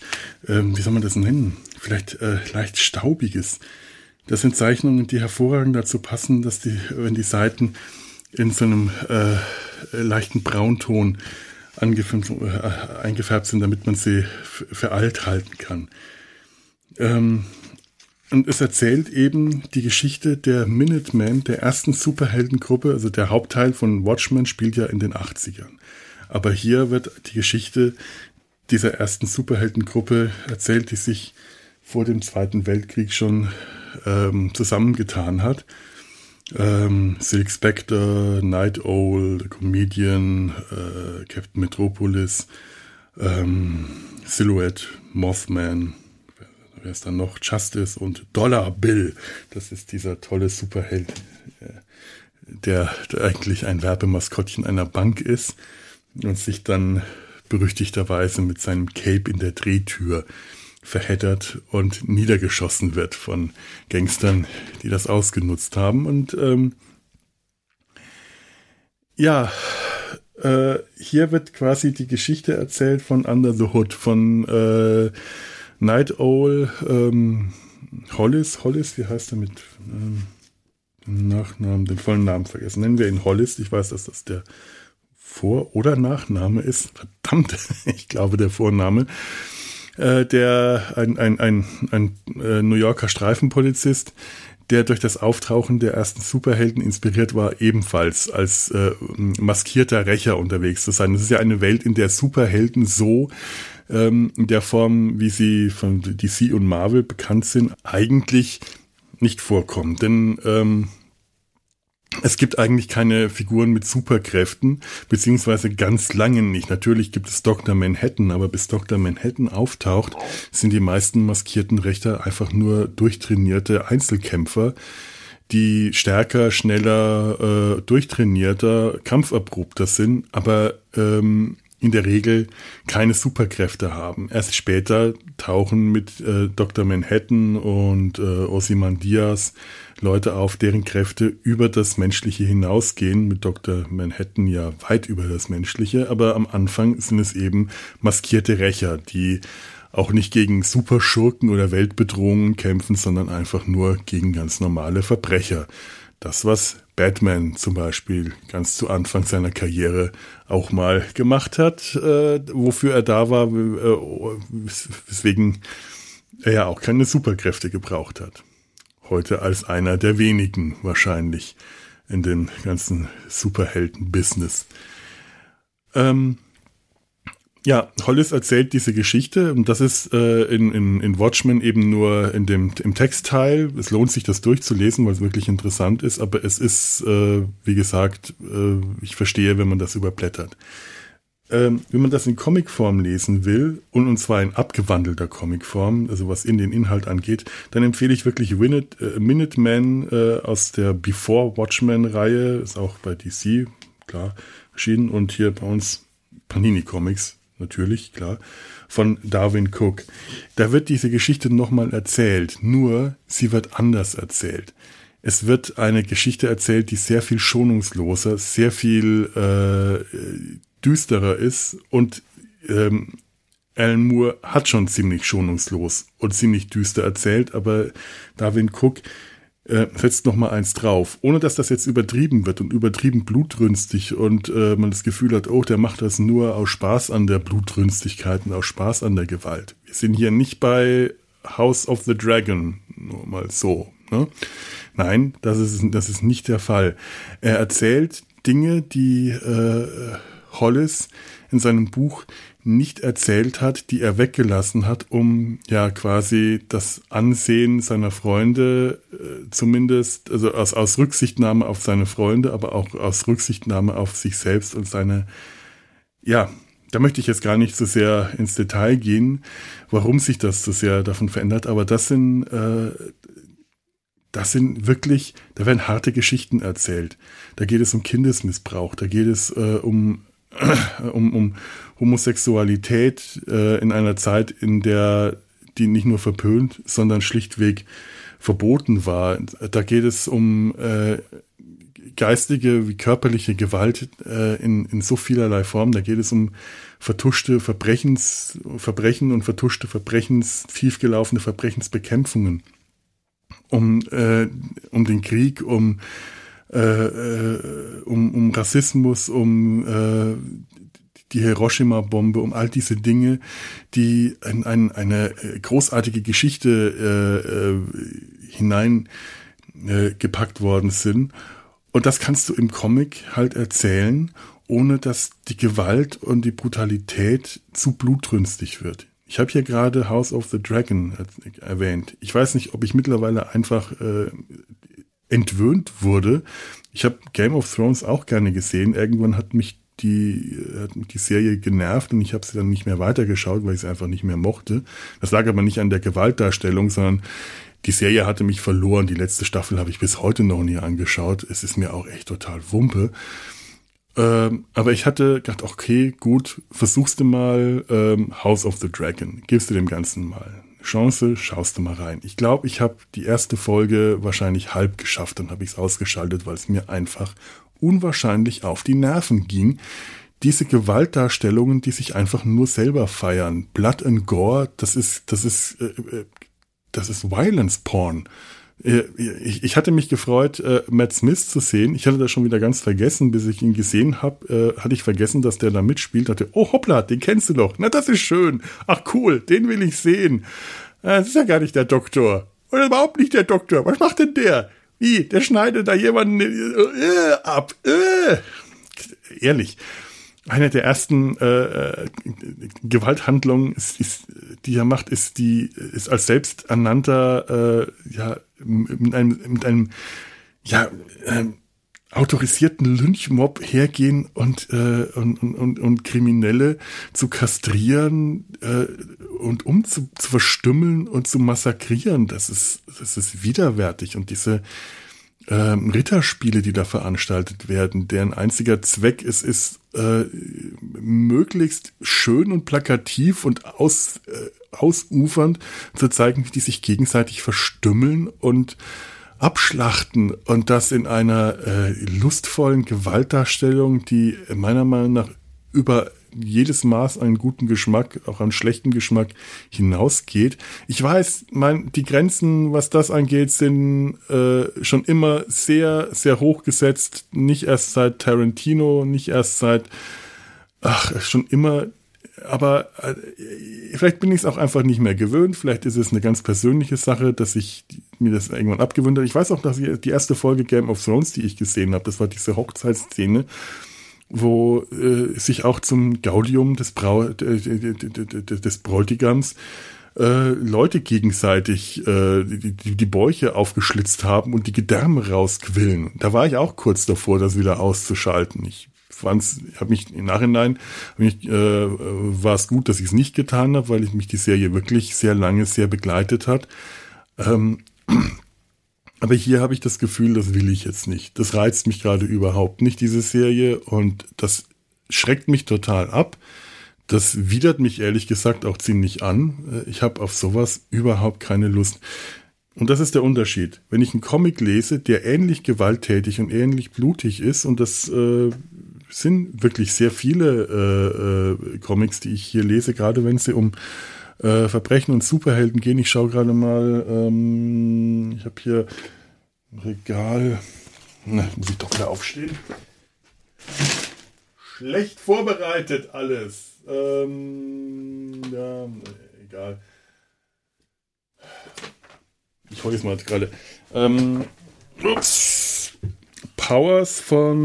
Ähm, wie soll man das nennen? Vielleicht äh, leicht Staubiges. Das sind Zeichnungen, die hervorragend dazu passen, dass die, wenn die Seiten in so einem äh, leichten Braunton äh, eingefärbt sind, damit man sie für alt halten kann. Ähm, und es erzählt eben die Geschichte der Minutemen, der ersten Superheldengruppe. Also der Hauptteil von Watchmen spielt ja in den 80ern. Aber hier wird die Geschichte dieser ersten Superheldengruppe erzählt, die sich vor dem Zweiten Weltkrieg schon ähm, zusammengetan hat. Ähm, Silk Spectre, Night Owl, The Comedian, äh, Captain Metropolis, ähm, Silhouette, Mothman, wer ist dann noch? Justice und Dollar Bill. Das ist dieser tolle Superheld, äh, der, der eigentlich ein Werbemaskottchen einer Bank ist und sich dann berüchtigterweise mit seinem Cape in der Drehtür verheddert und niedergeschossen wird von Gangstern, die das ausgenutzt haben. Und ähm, ja, äh, hier wird quasi die Geschichte erzählt von Under the Hood, von äh, Night Owl, ähm, Hollis, Hollis, wie heißt er mit ähm, Nachnamen, den vollen Namen vergessen. Nennen wir ihn Hollis. Ich weiß, dass das der Vor- oder Nachname ist. Verdammt, ich glaube der Vorname. Äh, der ein, ein, ein, ein äh, New Yorker Streifenpolizist, der durch das Auftauchen der ersten Superhelden inspiriert war, ebenfalls als äh, maskierter Rächer unterwegs zu sein. Das ist ja eine Welt, in der Superhelden so ähm, in der Form, wie sie von DC und Marvel bekannt sind, eigentlich nicht vorkommen. Denn ähm, es gibt eigentlich keine Figuren mit Superkräften, beziehungsweise ganz lange nicht. Natürlich gibt es Dr. Manhattan, aber bis Dr. Manhattan auftaucht, sind die meisten maskierten Rechter einfach nur durchtrainierte Einzelkämpfer, die stärker, schneller, äh, durchtrainierter, kampferprobter sind, aber ähm, in der Regel keine Superkräfte haben. Erst später tauchen mit äh, Dr. Manhattan und äh, Ozymandias Leute auf, deren Kräfte über das Menschliche hinausgehen. Mit Dr. Manhattan ja weit über das Menschliche, aber am Anfang sind es eben maskierte Rächer, die auch nicht gegen Superschurken oder Weltbedrohungen kämpfen, sondern einfach nur gegen ganz normale Verbrecher. Das, was Batman zum Beispiel ganz zu Anfang seiner Karriere auch mal gemacht hat, äh, wofür er da war, äh, weswegen er ja auch keine Superkräfte gebraucht hat. Heute als einer der wenigen wahrscheinlich in dem ganzen Superhelden-Business. Ähm, ja, Hollis erzählt diese Geschichte und das ist äh, in, in, in Watchmen eben nur in dem im Textteil. Es lohnt sich, das durchzulesen, weil es wirklich interessant ist, aber es ist, äh, wie gesagt, äh, ich verstehe, wenn man das überblättert. Ähm, wenn man das in Comicform lesen will, und, und zwar in abgewandelter Comicform, also was in den Inhalt angeht, dann empfehle ich wirklich Minute, äh, Minuteman äh, aus der Before Watchmen-Reihe, ist auch bei DC, klar, erschienen, und hier bei uns Panini Comics, natürlich, klar, von Darwin Cook. Da wird diese Geschichte nochmal erzählt, nur sie wird anders erzählt. Es wird eine Geschichte erzählt, die sehr viel schonungsloser, sehr viel äh, düsterer ist und ähm, Alan Moore hat schon ziemlich schonungslos und ziemlich düster erzählt, aber Darwin Cook äh, setzt noch mal eins drauf, ohne dass das jetzt übertrieben wird und übertrieben blutrünstig und äh, man das Gefühl hat, oh, der macht das nur aus Spaß an der Blutrünstigkeit und aus Spaß an der Gewalt. Wir sind hier nicht bei House of the Dragon, nur mal so. Ne? Nein, das ist, das ist nicht der Fall. Er erzählt Dinge, die äh, Hollis in seinem Buch nicht erzählt hat, die er weggelassen hat, um ja quasi das Ansehen seiner Freunde äh, zumindest, also aus, aus Rücksichtnahme auf seine Freunde, aber auch aus Rücksichtnahme auf sich selbst und seine, ja, da möchte ich jetzt gar nicht so sehr ins Detail gehen, warum sich das so sehr davon verändert, aber das sind, äh, das sind wirklich, da werden harte Geschichten erzählt. Da geht es um Kindesmissbrauch, da geht es äh, um um, um Homosexualität äh, in einer Zeit, in der die nicht nur verpönt, sondern schlichtweg verboten war. Da geht es um äh, geistige wie körperliche Gewalt äh, in, in so vielerlei Form. Da geht es um vertuschte Verbrechens, Verbrechen und vertuschte Verbrechens, schiefgelaufene Verbrechensbekämpfungen. Um, äh, um den Krieg, um, äh, äh, um, um Rassismus, um äh, die Hiroshima-Bombe, um all diese Dinge, die in ein, eine großartige Geschichte äh, äh, hineingepackt äh, worden sind. Und das kannst du im Comic halt erzählen, ohne dass die Gewalt und die Brutalität zu blutrünstig wird. Ich habe hier gerade House of the Dragon erwähnt. Ich weiß nicht, ob ich mittlerweile einfach äh, entwöhnt wurde. Ich habe Game of Thrones auch gerne gesehen. Irgendwann hat mich die, hat mich die Serie genervt und ich habe sie dann nicht mehr weitergeschaut, weil ich sie einfach nicht mehr mochte. Das lag aber nicht an der Gewaltdarstellung, sondern die Serie hatte mich verloren. Die letzte Staffel habe ich bis heute noch nie angeschaut. Es ist mir auch echt total Wumpe. Ähm, aber ich hatte gedacht, okay, gut, versuchst du mal ähm, House of the Dragon. Gibst du dem Ganzen mal Chance, schaust du mal rein. Ich glaube, ich habe die erste Folge wahrscheinlich halb geschafft, dann habe ich es ausgeschaltet, weil es mir einfach unwahrscheinlich auf die Nerven ging. Diese Gewaltdarstellungen, die sich einfach nur selber feiern. Blood and Gore, das ist, das ist, äh, äh das ist Violence Porn. Äh, ich, ich hatte mich gefreut, äh, Matt Smith zu sehen. Ich hatte das schon wieder ganz vergessen, bis ich ihn gesehen habe, äh, hatte ich vergessen, dass der da mitspielt. Hatte, oh hoppla, den kennst du doch. Na, das ist schön. Ach cool, den will ich sehen. Das ist ja gar nicht der Doktor. Oder überhaupt nicht der Doktor. Was macht denn der? Wie? Der schneidet da jemanden äh, ab. Äh. Ehrlich. Eine der ersten äh, Gewalthandlungen, ist, ist, die er macht, ist die ist als selbsternannter äh, ja mit einem mit einem ja äh, autorisierten Lynchmob hergehen und, äh, und, und, und Kriminelle zu kastrieren äh, und um zu, zu verstümmeln und zu massakrieren, das ist, das ist widerwärtig. Und diese ähm, Ritterspiele, die da veranstaltet werden, deren einziger Zweck es ist, äh, möglichst schön und plakativ und aus, äh, ausufernd zu zeigen, wie die sich gegenseitig verstümmeln und abschlachten und das in einer äh, lustvollen Gewaltdarstellung, die meiner Meinung nach über jedes Maß an guten Geschmack, auch an schlechten Geschmack hinausgeht. Ich weiß, mein, die Grenzen, was das angeht, sind äh, schon immer sehr, sehr hoch gesetzt. Nicht erst seit Tarantino, nicht erst seit, ach, schon immer. Aber äh, vielleicht bin ich es auch einfach nicht mehr gewöhnt. Vielleicht ist es eine ganz persönliche Sache, dass ich mir das irgendwann abgewöhnt habe. Ich weiß auch, dass ich die erste Folge Game of Thrones, die ich gesehen habe, das war diese Hochzeitsszene wo äh, sich auch zum Gaudium des, Brau des Bräutigams äh, Leute gegenseitig äh, die, die Bäuche aufgeschlitzt haben und die Gedärme rausquillen. Da war ich auch kurz davor, das wieder auszuschalten. Ich fand's, habe mich im Nachhinein mich, äh, war es gut, dass ich es nicht getan habe, weil ich mich die Serie wirklich sehr lange sehr begleitet hat. Ähm, aber hier habe ich das Gefühl, das will ich jetzt nicht. Das reizt mich gerade überhaupt nicht, diese Serie. Und das schreckt mich total ab. Das widert mich ehrlich gesagt auch ziemlich an. Ich habe auf sowas überhaupt keine Lust. Und das ist der Unterschied. Wenn ich einen Comic lese, der ähnlich gewalttätig und ähnlich blutig ist, und das äh, sind wirklich sehr viele äh, äh, Comics, die ich hier lese, gerade wenn sie um äh, Verbrechen und Superhelden gehen. Ich schaue gerade mal, ähm, ich habe hier ein Regal. Na, muss ich doch wieder aufstehen. Schlecht vorbereitet alles. Ähm, ja, egal. Ich hole jetzt mal gerade. Ähm, ups. Powers von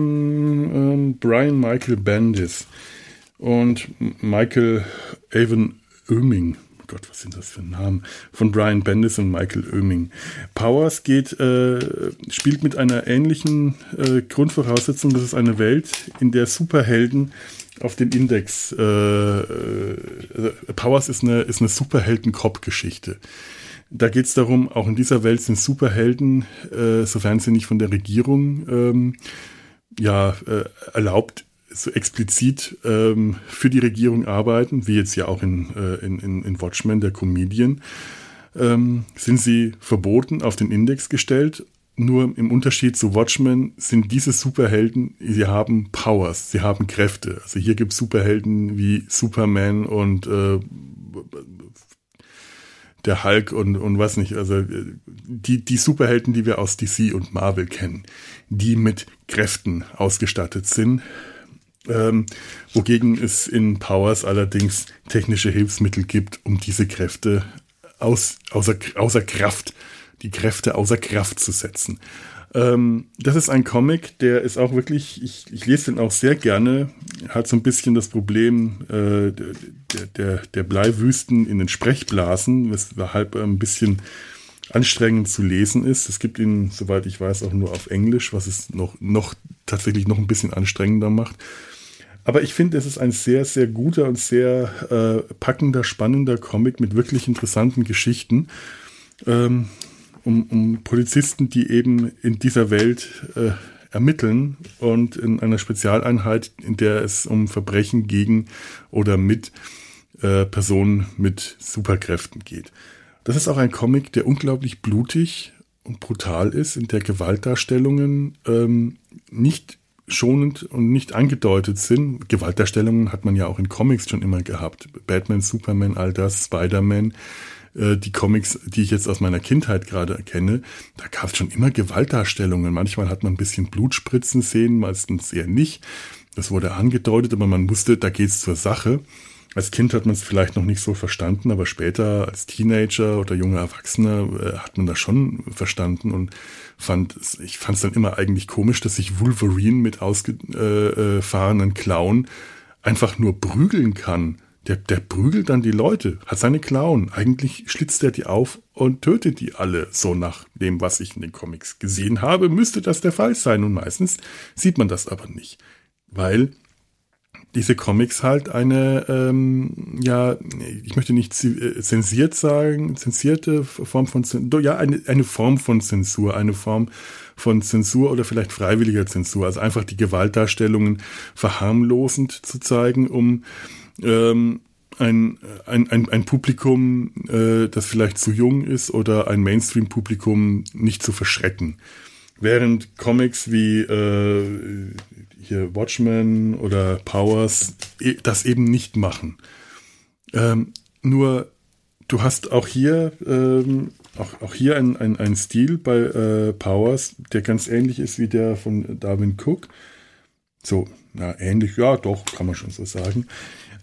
ähm, Brian Michael Bendis und Michael Avon Oeming. Gott, was sind das für Namen? Von Brian Bendis und Michael Oeming. Powers geht, äh, spielt mit einer ähnlichen äh, Grundvoraussetzung. Das ist eine Welt, in der Superhelden auf dem Index. Äh, äh Powers ist eine, ist eine Superhelden-Cop-Geschichte. Da geht es darum, auch in dieser Welt sind Superhelden, äh, sofern sie nicht von der Regierung ähm, ja, äh, erlaubt so explizit ähm, für die Regierung arbeiten, wie jetzt ja auch in, äh, in, in, in Watchmen, der Comedian, ähm, sind sie verboten, auf den Index gestellt. Nur im Unterschied zu Watchmen sind diese Superhelden, sie haben Powers, sie haben Kräfte. Also hier gibt es Superhelden wie Superman und äh, der Hulk und, und was nicht. Also die, die Superhelden, die wir aus DC und Marvel kennen, die mit Kräften ausgestattet sind. Ähm, wogegen es in Powers allerdings technische Hilfsmittel gibt, um diese Kräfte aus, außer, außer Kraft, die Kräfte außer Kraft zu setzen. Ähm, das ist ein Comic, der ist auch wirklich, ich, ich lese den auch sehr gerne, hat so ein bisschen das Problem äh, der, der, der Bleiwüsten in den Sprechblasen, weshalb er ein bisschen anstrengend zu lesen ist. Es gibt ihn, soweit ich weiß, auch nur auf Englisch, was es noch, noch tatsächlich noch ein bisschen anstrengender macht. Aber ich finde, es ist ein sehr, sehr guter und sehr äh, packender, spannender Comic mit wirklich interessanten Geschichten. Ähm, um, um Polizisten, die eben in dieser Welt äh, ermitteln und in einer Spezialeinheit, in der es um Verbrechen gegen oder mit äh, Personen mit Superkräften geht. Das ist auch ein Comic, der unglaublich blutig und brutal ist, in der Gewaltdarstellungen ähm, nicht schonend und nicht angedeutet sind. Gewaltdarstellungen hat man ja auch in Comics schon immer gehabt. Batman, Superman, all das, Spider-Man. Äh, die Comics, die ich jetzt aus meiner Kindheit gerade erkenne, da gab es schon immer Gewaltdarstellungen. Manchmal hat man ein bisschen Blutspritzen sehen, meistens eher nicht. Das wurde angedeutet, aber man wusste, da geht's zur Sache. Als Kind hat man es vielleicht noch nicht so verstanden, aber später als Teenager oder junger Erwachsener äh, hat man das schon verstanden und fand ich fand es dann immer eigentlich komisch, dass sich Wolverine mit ausgefahrenen äh, Klauen einfach nur prügeln kann. Der, der prügelt dann die Leute, hat seine Klauen. Eigentlich schlitzt er die auf und tötet die alle. So nach dem, was ich in den Comics gesehen habe, müsste das der Fall sein. Und meistens sieht man das aber nicht. Weil diese Comics halt eine, ähm, ja, ich möchte nicht äh, zensiert sagen, zensierte Form von ja, eine, eine Form von Zensur, eine Form von Zensur oder vielleicht freiwilliger Zensur, also einfach die Gewaltdarstellungen verharmlosend zu zeigen, um ähm, ein, ein, ein, ein Publikum, äh, das vielleicht zu jung ist oder ein Mainstream-Publikum nicht zu verschrecken. Während Comics wie äh, hier Watchmen oder Powers e, das eben nicht machen. Ähm, nur du hast auch hier ähm, auch, auch hier ein, ein, ein Stil bei äh, Powers, der ganz ähnlich ist wie der von Darwin Cook. So, na, ähnlich, ja, doch, kann man schon so sagen.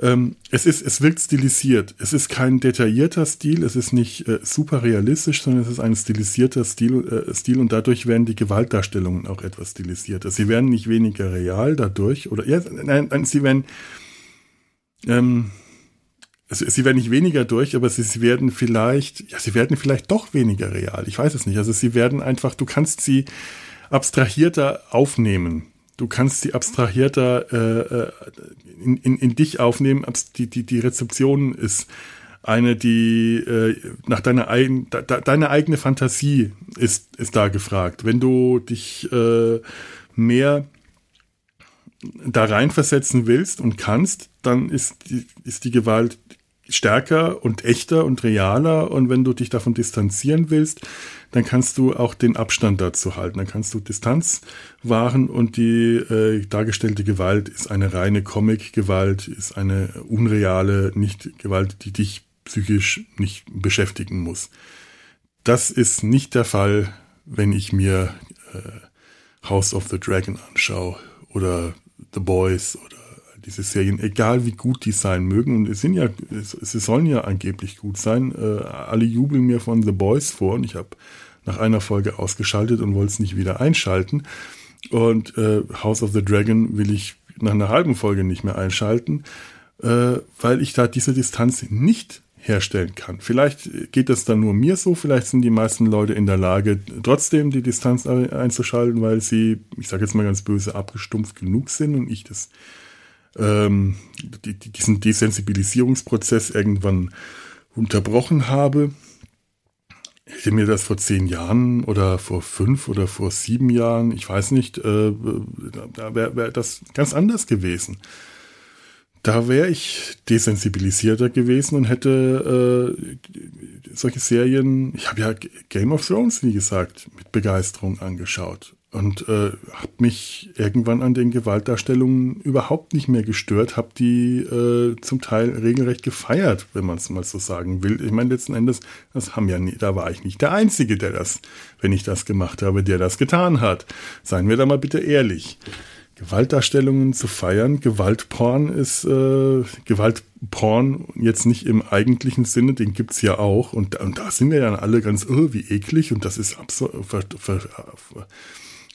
Ähm, es ist, es wirkt stilisiert. Es ist kein detaillierter Stil, es ist nicht äh, super realistisch, sondern es ist ein stilisierter Stil, äh, Stil und dadurch werden die Gewaltdarstellungen auch etwas stilisierter. Sie werden nicht weniger real dadurch, oder, ja, nein, nein sie werden, ähm, also sie werden nicht weniger durch, aber sie, sie werden vielleicht, ja, sie werden vielleicht doch weniger real. Ich weiß es nicht. Also sie werden einfach, du kannst sie abstrahierter aufnehmen du kannst sie abstrahierter äh, äh, in, in, in dich aufnehmen. Die, die, die Rezeption ist eine, die äh, nach deiner eigenen, de, deine eigene Fantasie ist, ist da gefragt. Wenn du dich äh, mehr da reinversetzen willst und kannst, dann ist die, ist die Gewalt stärker und echter und realer. Und wenn du dich davon distanzieren willst, dann kannst du auch den Abstand dazu halten. Dann kannst du Distanz wahren und die äh, dargestellte Gewalt ist eine reine Comic-Gewalt, ist eine unreale, nicht Gewalt, die dich psychisch nicht beschäftigen muss. Das ist nicht der Fall, wenn ich mir äh, House of the Dragon anschaue oder The Boys oder diese Serien, egal wie gut die sein mögen, und es sind ja, sie sollen ja angeblich gut sein. Äh, alle jubeln mir von The Boys vor und ich habe nach einer Folge ausgeschaltet und wollte es nicht wieder einschalten. Und äh, House of the Dragon will ich nach einer halben Folge nicht mehr einschalten, äh, weil ich da diese Distanz nicht herstellen kann. Vielleicht geht es dann nur mir so, vielleicht sind die meisten Leute in der Lage, trotzdem die Distanz einzuschalten, weil sie, ich sage jetzt mal ganz böse, abgestumpft genug sind und ich das ähm, die, diesen Desensibilisierungsprozess irgendwann unterbrochen habe. hätte mir das vor zehn Jahren oder vor fünf oder vor sieben Jahren, ich weiß nicht, äh, da wäre wär das ganz anders gewesen. Da wäre ich desensibilisierter gewesen und hätte äh, solche Serien, ich habe ja Game of Thrones, wie gesagt, mit Begeisterung angeschaut und äh, habe mich irgendwann an den Gewaltdarstellungen überhaupt nicht mehr gestört, habe die äh, zum Teil regelrecht gefeiert, wenn man es mal so sagen will. Ich meine, letzten Endes, das haben ja nie, da war ich nicht der Einzige, der das, wenn ich das gemacht habe, der das getan hat. Seien wir da mal bitte ehrlich. Gewaltdarstellungen zu feiern, Gewaltporn ist äh, Gewaltporn jetzt nicht im eigentlichen Sinne, den gibt's ja auch und, und da sind wir dann alle ganz, oh, wie eklig und das ist absolut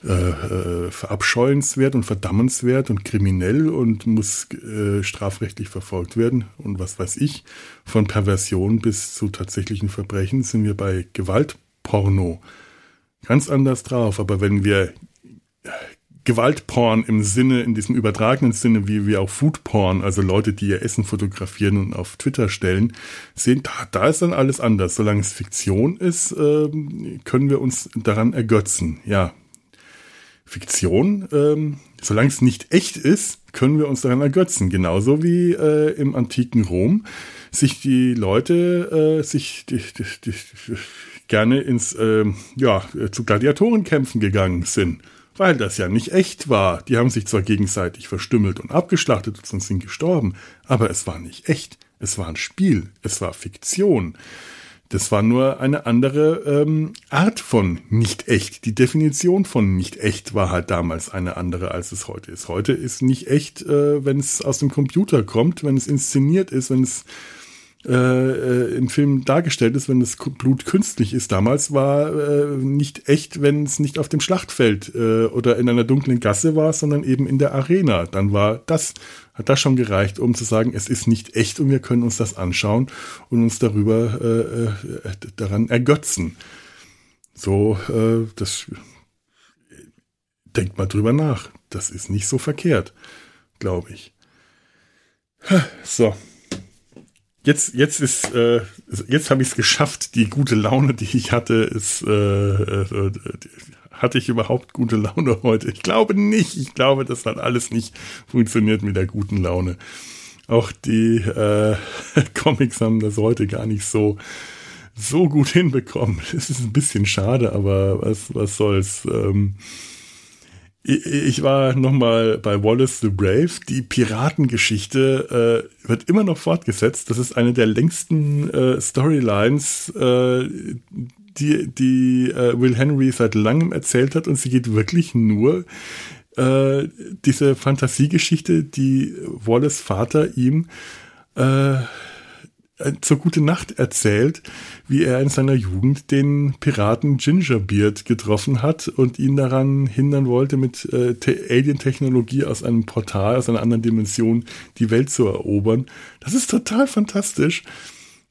äh, äh, verabscheuenswert und verdammenswert und kriminell und muss äh, strafrechtlich verfolgt werden und was weiß ich. Von Perversion bis zu tatsächlichen Verbrechen sind wir bei Gewaltporno ganz anders drauf. Aber wenn wir äh, Gewaltporn im Sinne, in diesem übertragenen Sinne, wie wir auch Foodporn, also Leute, die ihr Essen fotografieren und auf Twitter stellen, sehen, da, da ist dann alles anders. Solange es Fiktion ist, äh, können wir uns daran ergötzen. Ja, Fiktion, ähm, solange es nicht echt ist, können wir uns daran ergötzen. Genauso wie äh, im antiken Rom sich die Leute äh, sich die, die, die, gerne ins äh, ja zu Gladiatorenkämpfen gegangen sind, weil das ja nicht echt war. Die haben sich zwar gegenseitig verstümmelt und abgeschlachtet und sind gestorben, aber es war nicht echt. Es war ein Spiel. Es war Fiktion. Das war nur eine andere ähm, Art von nicht echt. Die Definition von nicht echt war halt damals eine andere, als es heute ist. Heute ist nicht echt, äh, wenn es aus dem Computer kommt, wenn es inszeniert ist, wenn es äh, äh, im Film dargestellt ist, wenn das Blut künstlich ist. Damals war äh, nicht echt, wenn es nicht auf dem Schlachtfeld äh, oder in einer dunklen Gasse war, sondern eben in der Arena. Dann war das, hat das schon gereicht, um zu sagen, es ist nicht echt und wir können uns das anschauen und uns darüber äh, äh daran ergötzen. So, äh, das denkt mal drüber nach. Das ist nicht so verkehrt, glaube ich. So, jetzt, jetzt ist, äh, jetzt habe ich es geschafft. Die gute Laune, die ich hatte, ist, äh, äh, hatte ich überhaupt gute Laune heute? Ich glaube nicht. Ich glaube, das hat alles nicht funktioniert mit der guten Laune. Auch die äh, Comics haben das heute gar nicht so so gut hinbekommen. Es ist ein bisschen schade, aber was was soll's. Ähm, ich war nochmal bei Wallace the Brave. Die Piratengeschichte äh, wird immer noch fortgesetzt. Das ist eine der längsten äh, Storylines, äh, die, die äh, Will Henry seit langem erzählt hat. Und sie geht wirklich nur äh, diese Fantasiegeschichte, die Wallace Vater ihm äh, äh, zur Gute Nacht erzählt, wie er in seiner Jugend den Piraten Gingerbeard getroffen hat und ihn daran hindern wollte, mit äh, Alien-Technologie aus einem Portal, aus einer anderen Dimension die Welt zu erobern. Das ist total fantastisch.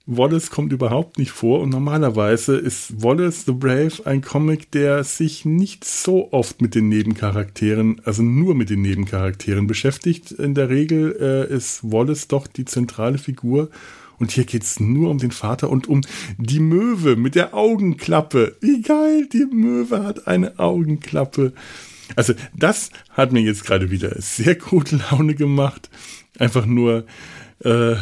Wallace kommt überhaupt nicht vor und normalerweise ist Wallace the Brave ein Comic, der sich nicht so oft mit den Nebencharakteren, also nur mit den Nebencharakteren beschäftigt. In der Regel äh, ist Wallace doch die zentrale Figur und hier geht's nur um den Vater und um die Möwe mit der Augenklappe. Wie geil, die Möwe hat eine Augenklappe. Also das hat mir jetzt gerade wieder sehr gute Laune gemacht. Einfach nur äh,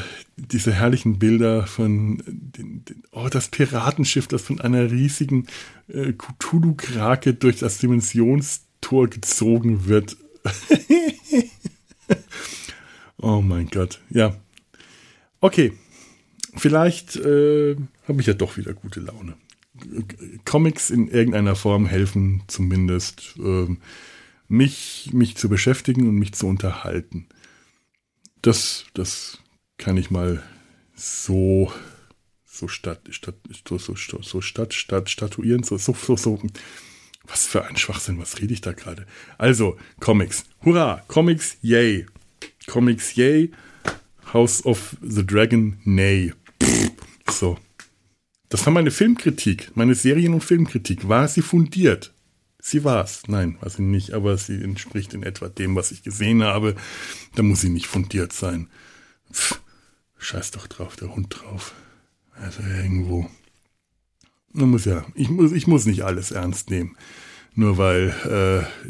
diese herrlichen Bilder von den, den, oh, das Piratenschiff, das von einer riesigen äh, Cthulhu-Krake durch das Dimensionstor gezogen wird. oh mein Gott, ja. Okay, vielleicht äh, habe ich ja doch wieder gute Laune. Comics in irgendeiner Form helfen zumindest, äh, mich, mich zu beschäftigen und mich zu unterhalten. Das, das kann ich mal so, so statt, statt, so, so, so statt, statt, statuieren, so, so, so, so. Was für ein Schwachsinn, was rede ich da gerade? Also, Comics. Hurra! Comics, yay! Comics, yay! House of the Dragon, nay. So. Das war meine Filmkritik, meine Serien- und Filmkritik. War sie fundiert? Sie war es. Nein, war sie nicht, aber sie entspricht in etwa dem, was ich gesehen habe. Da muss sie nicht fundiert sein. Pff, scheiß doch drauf, der Hund drauf. Also irgendwo. Man muss ja, ich muss, ich muss nicht alles ernst nehmen. Nur weil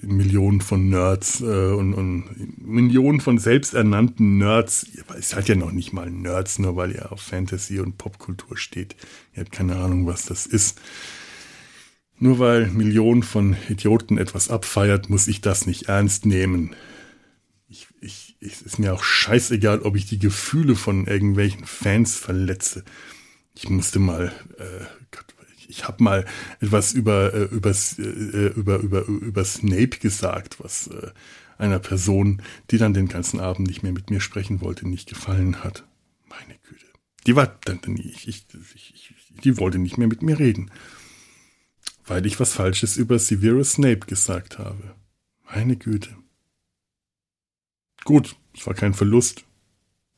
äh, Millionen von Nerds äh, und, und Millionen von selbsternannten Nerds, ihr seid ja noch nicht mal Nerds, nur weil ihr auf Fantasy und Popkultur steht. Ihr habt keine Ahnung, was das ist. Nur weil Millionen von Idioten etwas abfeiert, muss ich das nicht ernst nehmen. Ich, ist mir auch scheißegal, ob ich die Gefühle von irgendwelchen Fans verletze. Ich musste mal, äh, Gott, ich habe mal etwas über, äh, übers, äh, über, über, über Snape gesagt, was äh, einer Person, die dann den ganzen Abend nicht mehr mit mir sprechen wollte, nicht gefallen hat. Meine Güte. Die war dann, ich, ich, ich, die wollte nicht mehr mit mir reden weil ich was Falsches über Severus Snape gesagt habe. Meine Güte. Gut, es war kein Verlust.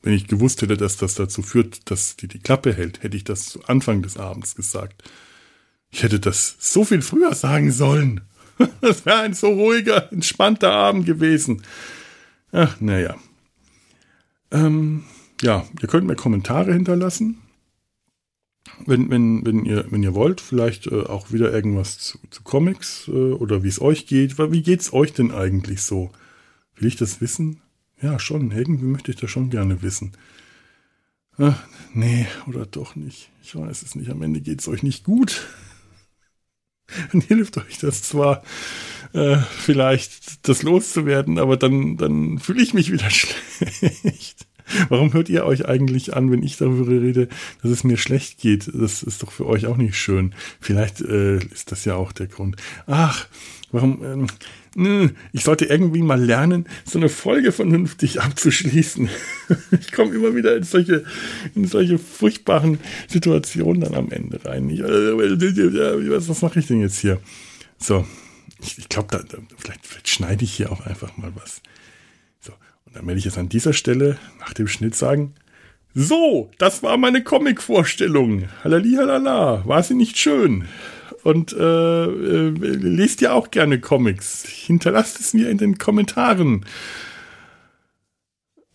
Wenn ich gewusst hätte, dass das dazu führt, dass die die Klappe hält, hätte ich das zu Anfang des Abends gesagt. Ich hätte das so viel früher sagen sollen. Das wäre ein so ruhiger, entspannter Abend gewesen. Ach, naja. Ähm, ja, ihr könnt mir Kommentare hinterlassen wenn, wenn, wenn ihr, wenn ihr wollt, vielleicht äh, auch wieder irgendwas zu, zu Comics äh, oder wie es euch geht. Wie geht's euch denn eigentlich so? Will ich das wissen? Ja, schon. Irgendwie möchte ich das schon gerne wissen. Ach, nee, oder doch nicht. Ich weiß es nicht. Am Ende geht's euch nicht gut. Dann hilft euch das zwar, äh, vielleicht das loszuwerden, aber dann, dann fühle ich mich wieder schlecht. Warum hört ihr euch eigentlich an, wenn ich darüber rede, dass es mir schlecht geht? Das ist doch für euch auch nicht schön. Vielleicht äh, ist das ja auch der Grund. Ach, warum? Ähm, ich sollte irgendwie mal lernen, so eine Folge vernünftig abzuschließen. Ich komme immer wieder in solche, in solche furchtbaren Situationen dann am Ende rein. Ich, äh, was, was mache ich denn jetzt hier? So, ich, ich glaube, vielleicht, vielleicht schneide ich hier auch einfach mal was. Dann werde ich jetzt an dieser Stelle nach dem Schnitt sagen, so, das war meine Comic-Vorstellung. Halali, halala. War sie nicht schön? Und äh, äh, lest ja auch gerne Comics. Hinterlasst es mir in den Kommentaren.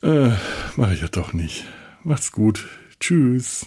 Äh, mache ich ja doch nicht. Macht's gut. Tschüss.